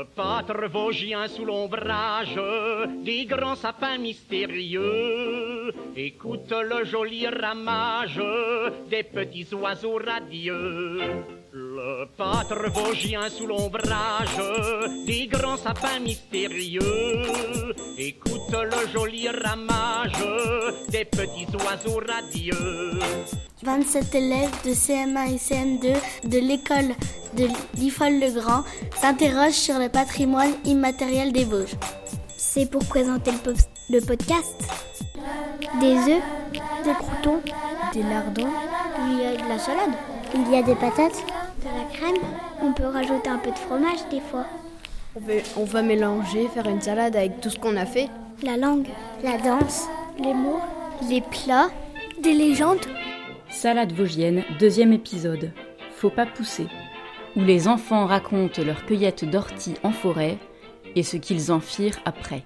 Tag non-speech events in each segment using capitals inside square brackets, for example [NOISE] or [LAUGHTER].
Le pâtre vosgien sous l'ombrage des grands sapins mystérieux. Écoute le joli ramage des petits oiseaux radieux. Le pâtre vosgien sous l'ombrage des grands sapins mystérieux. Écoute le joli ramage des petits oiseaux radieux. 27 élèves de CM1 et CM2 de l'école de l'IFOL-le-Grand s'interrogent sur le patrimoine immatériel des Vosges. C'est pour présenter le, le podcast. Des œufs, des croutons, des lardons, il y a de la salade, il y a des patates, de la crème. On peut rajouter un peu de fromage des fois. On va mélanger, faire une salade avec tout ce qu'on a fait. La langue, la danse, les mots, les plats, des légendes. Salade vosgienne, deuxième épisode. Faut pas pousser. Où les enfants racontent leur cueillette d'orties en forêt et ce qu'ils en firent après.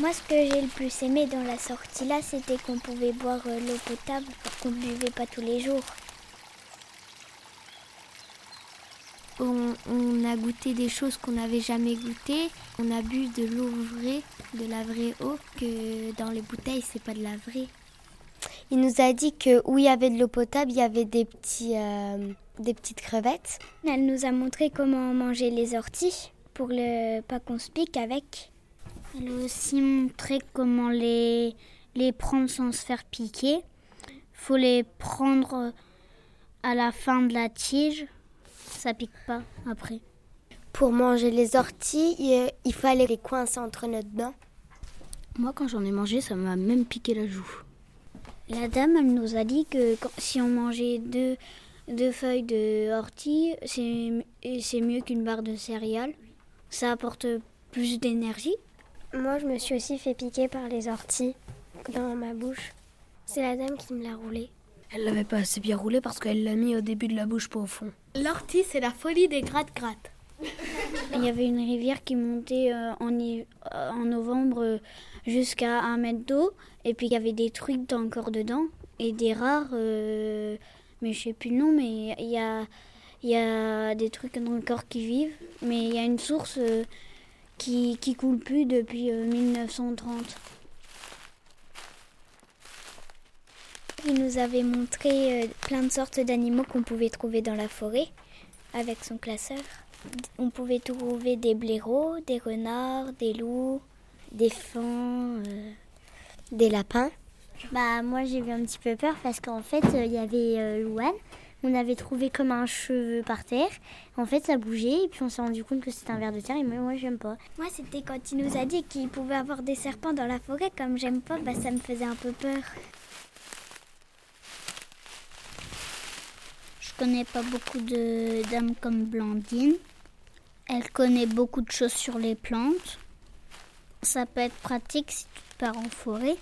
Moi, ce que j'ai le plus aimé dans la sortie là, c'était qu'on pouvait boire l'eau potable qu'on ne buvait pas tous les jours. On, on a goûté des choses qu'on n'avait jamais goûtées. On a bu de l'eau vraie, de la vraie eau, que dans les bouteilles, c'est pas de la vraie. Il nous a dit que où il y avait de l'eau potable, il y avait des, petits, euh, des petites crevettes. Elle nous a montré comment manger les orties pour ne pas qu'on se pique avec. Elle a aussi montré comment les, les prendre sans se faire piquer. faut les prendre à la fin de la tige. Ça pique pas après. Pour manger les orties, il, il fallait les coincer entre nos dents. Moi, quand j'en ai mangé, ça m'a même piqué la joue. La dame, elle nous a dit que quand, si on mangeait deux, deux feuilles de ortie, c'est mieux qu'une barre de céréales. Ça apporte plus d'énergie. Moi, je me suis aussi fait piquer par les orties dans ma bouche. C'est la dame qui me l'a roulé. Elle l'avait pas assez bien roulé parce qu'elle l'a mis au début de la bouche, pas au fond. L'ortie, c'est la folie des gratte-gratte. [LAUGHS] Il y avait une rivière qui montait euh, en, en, novembre euh, jusqu'à un mètre d'eau. Et puis il y avait des trucs encore dedans. Et des rares, euh, mais je sais plus le nom, mais il y a, y a des trucs encore qui vivent. Mais il y a une source euh, qui, qui coule plus depuis euh, 1930. Il nous avait montré euh, plein de sortes d'animaux qu'on pouvait trouver dans la forêt avec son classeur. On pouvait trouver des blaireaux, des renards, des loups, des fans, euh, des lapins. Bah moi j'ai eu un petit peu peur parce qu'en fait il euh, y avait euh, Louane. On avait trouvé comme un cheveu par terre. En fait ça bougeait et puis on s'est rendu compte que c'était un ver de terre et moi, moi j'aime pas. Moi c'était quand il nous a dit qu'il pouvait avoir des serpents dans la forêt. Comme j'aime pas, bah ça me faisait un peu peur. Je connais pas beaucoup de dames comme Blandine. Elle connaît beaucoup de choses sur les plantes. Ça peut être pratique si tu pars en forêt.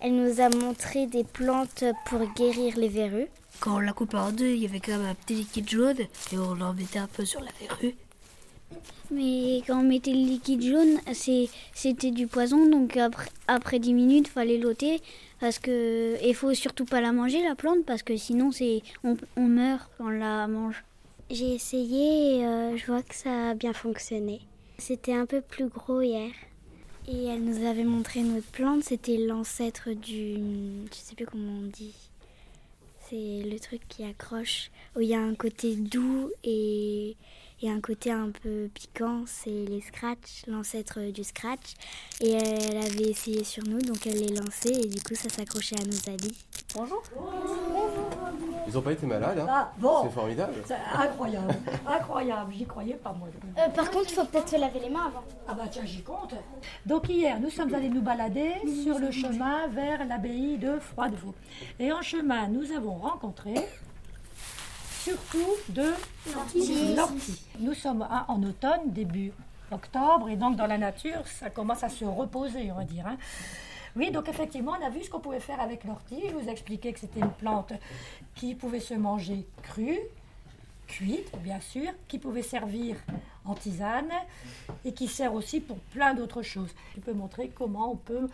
Elle nous a montré des plantes pour guérir les verrues. Quand on la coupe en deux, il y avait quand même un petit liquide jaune et on en mettait un peu sur la verrue. Mais quand on mettait le liquide jaune, c'était du poison, donc après, après 10 minutes, il fallait l'ôter. Parce que. Il faut surtout pas la manger, la plante, parce que sinon, c'est on, on meurt quand on la mange. J'ai essayé et euh, je vois que ça a bien fonctionné. C'était un peu plus gros hier. Et elle nous avait montré notre plante, c'était l'ancêtre du. Je sais plus comment on dit. C'est le truc qui accroche, où il y a un côté doux et, un côté un peu piquant, c'est les scratch, l'ancêtre du scratch. Et elle avait essayé sur nous, donc elle les lançait et du coup ça s'accrochait à nos habits. Bonjour. Ils n'ont pas été malades, hein Ah, bon. C'est formidable. C'est incroyable, [LAUGHS] incroyable, j'y croyais pas moi. Euh, par contre, il faut peut-être se laver les mains avant. Ah bah tiens, j'y compte. Donc hier, nous sommes allés nous balader sur le chemin vers l'abbaye de Froidevaux. Et en chemin, nous avons rencontré surtout de l'ortie. Nous sommes en automne, début octobre, et donc dans la nature, ça commence à se reposer, on va dire. hein. Oui, donc effectivement, on a vu ce qu'on pouvait faire avec l'ortie. Je vous ai expliqué que c'était une plante qui pouvait se manger crue, cuite, bien sûr, qui pouvait servir en tisane et qui sert aussi pour plein d'autres choses. Je peux montrer comment on peut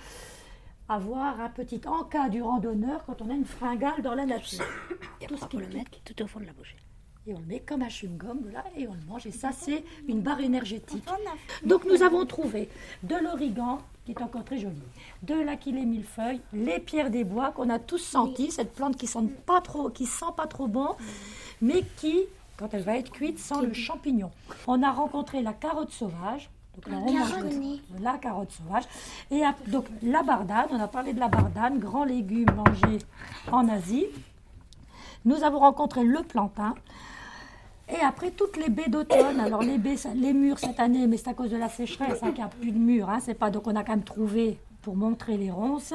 avoir un petit encas du randonneur quand on a une fringale dans la nature. Tout ce qu'on le mettre tout au fond de la bouche. Et on le met comme un chewing-gum là et on le mange. Et ça, c'est une barre énergétique. Donc nous avons trouvé de l'origan, qui est encore très joli, de l'aquilée millefeuille, les pierres des bois qu'on a tous senti, cette plante qui sent pas trop, qui sent pas trop bon, mais qui, quand elle va être cuite, sent le champignon. On a rencontré la carotte sauvage. Donc là, on mange de- la carotte sauvage. Et donc la bardane, on a parlé de la bardane, grand légume mangé en Asie. Nous avons rencontré le plantain. Et après, toutes les baies d'automne. Alors, les baies, les murs cette année, mais c'est à cause de la sécheresse hein, qu'il n'y a plus de murs. Hein, c'est pas, donc, on a quand même trouvé, pour montrer les ronces,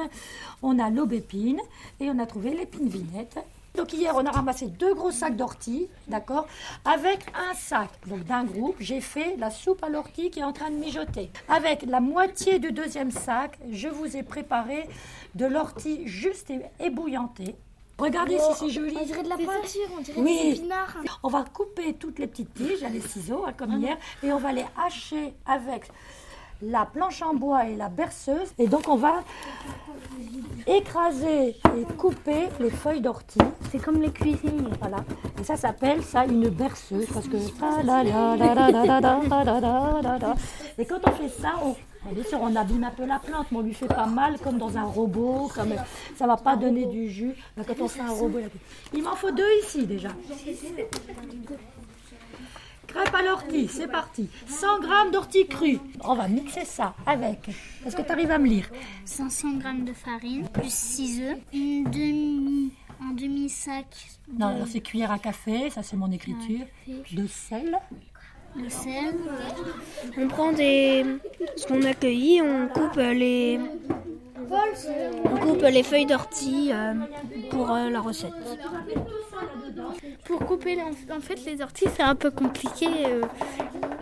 on a l'aubépine et on a trouvé l'épine vinette. Donc, hier, on a ramassé deux gros sacs d'ortie, d'accord Avec un sac donc d'un groupe, j'ai fait la soupe à l'ortie qui est en train de mijoter. Avec la moitié du deuxième sac, je vous ai préparé de l'ortie juste ébouillantée. Regardez si c'est joli. On dirait de la peinture, on dirait oui. des. On va couper toutes les petites tiges à les ciseaux, hein, comme ah hier, et on va les hacher avec la planche en bois et la berceuse. Et donc on va écraser et couper les feuilles d'ortie. C'est comme les cuisines. Voilà. Et ça s'appelle ça une berceuse parce que et quand on fait ça, on bien sûr on abîme un peu la plante, mais on lui fait pas mal comme dans un robot, comme ça va pas donner du jus. Quand on fait un robot, il m'en faut deux ici déjà. Crêpe à l'ortie, c'est parti. 100 grammes d'ortie crue. On va mixer ça avec. Est-ce que tu arrives à me lire? 500 g de farine, plus 6 œufs, une demi, un demi-sac Non, c'est cuillère à café, ça c'est mon écriture. De sel. Sel, On prend des. Ce qu'on a cueilli, on coupe les. On coupe les feuilles d'ortie euh, pour euh, la recette. Pour couper en, en fait les orties c'est un peu compliqué. euh.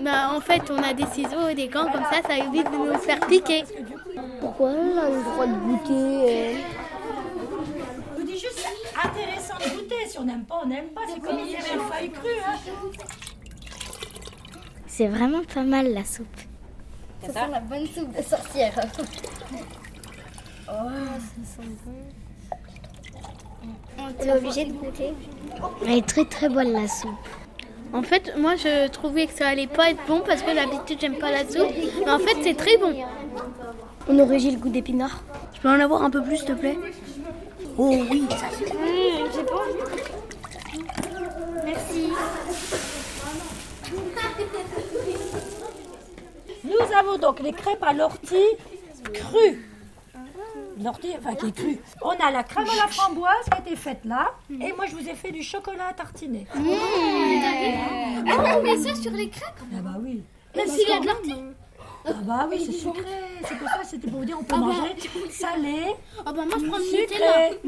Bah, en fait on a des ciseaux et des gants comme ça, ça évite de nous faire piquer. Pourquoi on a le droit de goûter Je vous dis juste, c'est intéressant de goûter. Si on n'aime pas, on n'aime pas. C'est comme hier les feuilles crues. Hein. C'est vraiment pas mal la soupe. Ça sent la bonne soupe de sorcière. On est obligé de goûter. Elle est très très bonne la soupe. En fait moi je trouvais que ça allait pas être bon parce que d'habitude j'aime pas la soupe. Mais en fait c'est très bon. On aurait le goût d'épinard. Je peux en avoir un peu plus, s'il te plaît? Oh oui, ça c'est J'ai pas envie. Merci. Nous avons donc les crêpes à l'ortie crues. L'ortie, enfin qui est crue. On a la crème à la framboise qui a été faite là. Et moi, je vous ai fait du chocolat à tartiner. Ah, on met ça sur les crêpes Ah bah oui. Même s'il y a de l'ortie. Ah bah oui, c'est sucré. C'est pour ça, c'était pour vous dire, on peut manger salé, Ah bah moi je prends du Nutella. sucré.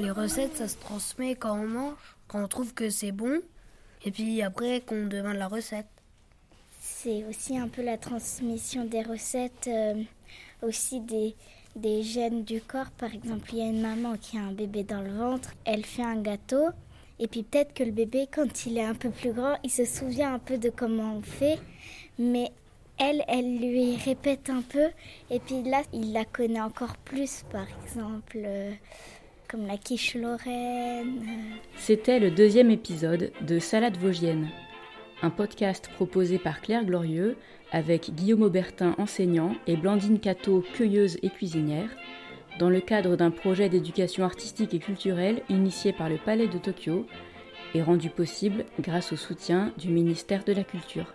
Les recettes, ça se transmet quand on mange, quand on trouve que c'est bon, et puis après qu'on demande la recette. C'est aussi un peu la transmission des recettes, euh, aussi des, des gènes du corps. Par exemple, il y a une maman qui a un bébé dans le ventre, elle fait un gâteau, et puis peut-être que le bébé, quand il est un peu plus grand, il se souvient un peu de comment on fait, mais elle, elle lui répète un peu, et puis là, il la connaît encore plus, par exemple, euh, la quiche lorraine. C'était le deuxième épisode de Salade Vosgienne, un podcast proposé par Claire Glorieux avec Guillaume Aubertin, enseignant, et Blandine Cato, cueilleuse et cuisinière, dans le cadre d'un projet d'éducation artistique et culturelle initié par le Palais de Tokyo et rendu possible grâce au soutien du ministère de la Culture.